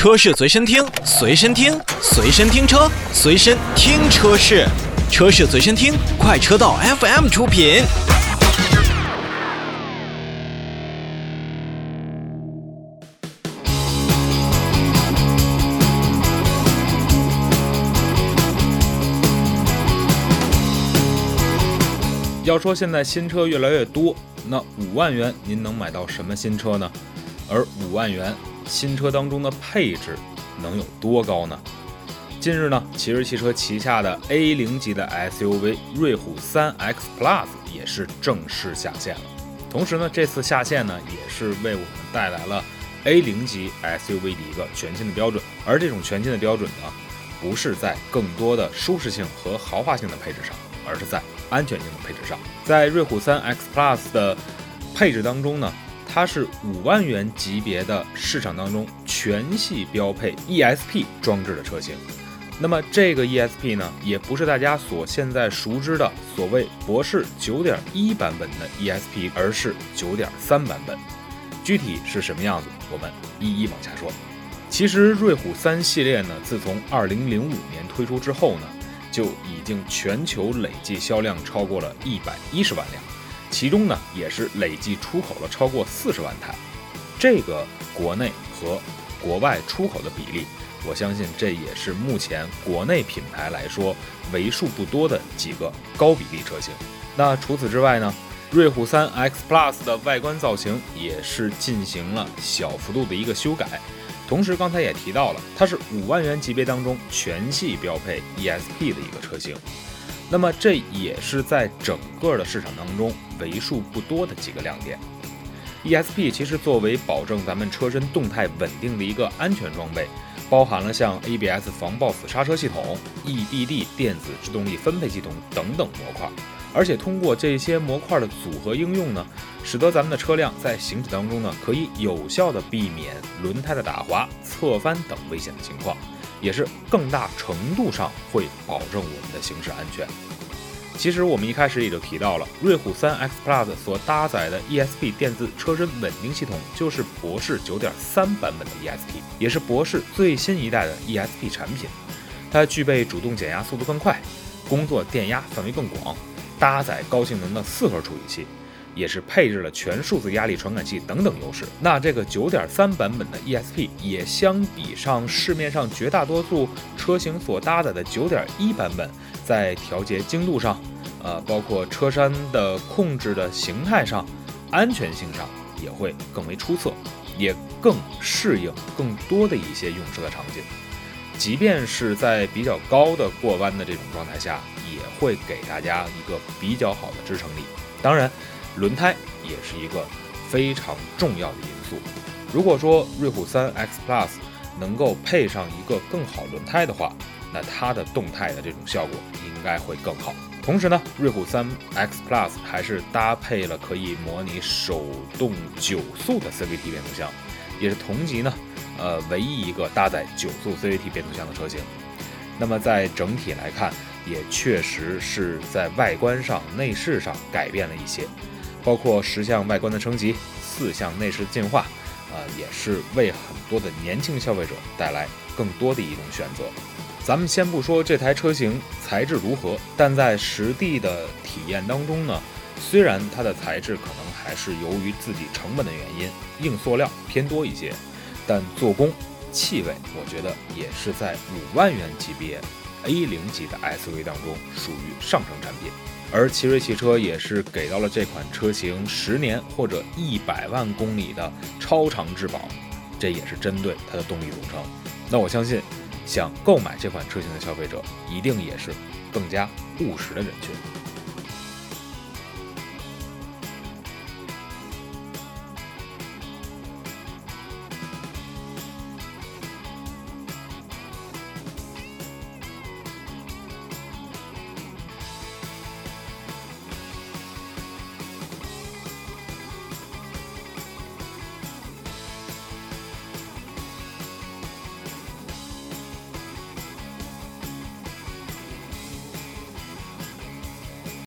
车市随身听，随身听，随身听车，随身听车市，车市随身听，快车道 FM 出品。要说现在新车越来越多，那五万元您能买到什么新车呢？而五万元新车当中的配置能有多高呢？近日呢，奇瑞汽车旗下的 A 零级的 SUV 瑞虎3 X Plus 也是正式下线了。同时呢，这次下线呢，也是为我们带来了 A 零级 SUV 的一个全新的标准。而这种全新的标准呢，不是在更多的舒适性和豪华性的配置上，而是在安全性的配置上。在瑞虎3 X Plus 的配置当中呢。它是五万元级别的市场当中全系标配 ESP 装置的车型。那么这个 ESP 呢，也不是大家所现在熟知的所谓博世九点一版本的 ESP，而是九点三版本。具体是什么样子，我们一一往下说。其实瑞虎三系列呢，自从二零零五年推出之后呢，就已经全球累计销量超过了一百一十万辆。其中呢，也是累计出口了超过四十万台，这个国内和国外出口的比例，我相信这也是目前国内品牌来说为数不多的几个高比例车型。那除此之外呢，瑞虎3 X Plus 的外观造型也是进行了小幅度的一个修改，同时刚才也提到了，它是五万元级别当中全系标配 ESP 的一个车型。那么这也是在整个的市场当中为数不多的几个亮点。ESP 其实作为保证咱们车身动态稳定的一个安全装备，包含了像 ABS 防抱死刹车系统、EBD 电子制动力分配系统等等模块。而且通过这些模块的组合应用呢，使得咱们的车辆在行驶当中呢，可以有效的避免轮胎的打滑、侧翻等危险的情况。也是更大程度上会保证我们的行驶安全。其实我们一开始也就提到了，瑞虎3 X Plus 所搭载的 ESP 电子车身稳定系统，就是博世9.3版本的 ESP，也是博世最新一代的 ESP 产品。它具备主动减压速度更快，工作电压范围更广，搭载高性能的四核处理器。也是配置了全数字压力传感器等等优势。那这个九点三版本的 ESP 也相比上市面上绝大多数车型所搭载的九点一版本，在调节精度上，呃，包括车身的控制的形态上，安全性上也会更为出色，也更适应更多的一些用车的场景。即便是在比较高的过弯的这种状态下，也会给大家一个比较好的支撑力。当然。轮胎也是一个非常重要的因素。如果说瑞虎三 X Plus 能够配上一个更好轮胎的话，那它的动态的这种效果应该会更好。同时呢，瑞虎三 X Plus 还是搭配了可以模拟手动九速的 CVT 变速箱，也是同级呢，呃，唯一一个搭载九速 CVT 变速箱的车型。那么在整体来看，也确实是在外观上、内饰上改变了一些。包括十项外观的升级，四项内饰的进化，啊，也是为很多的年轻消费者带来更多的一种选择。咱们先不说这台车型材质如何，但在实地的体验当中呢，虽然它的材质可能还是由于自己成本的原因，硬塑料偏多一些，但做工、气味，我觉得也是在五万元级别 A 零级的 SUV 当中属于上乘产品。而奇瑞汽车也是给到了这款车型十年或者一百万公里的超长质保，这也是针对它的动力总成。那我相信，想购买这款车型的消费者，一定也是更加务实的人群。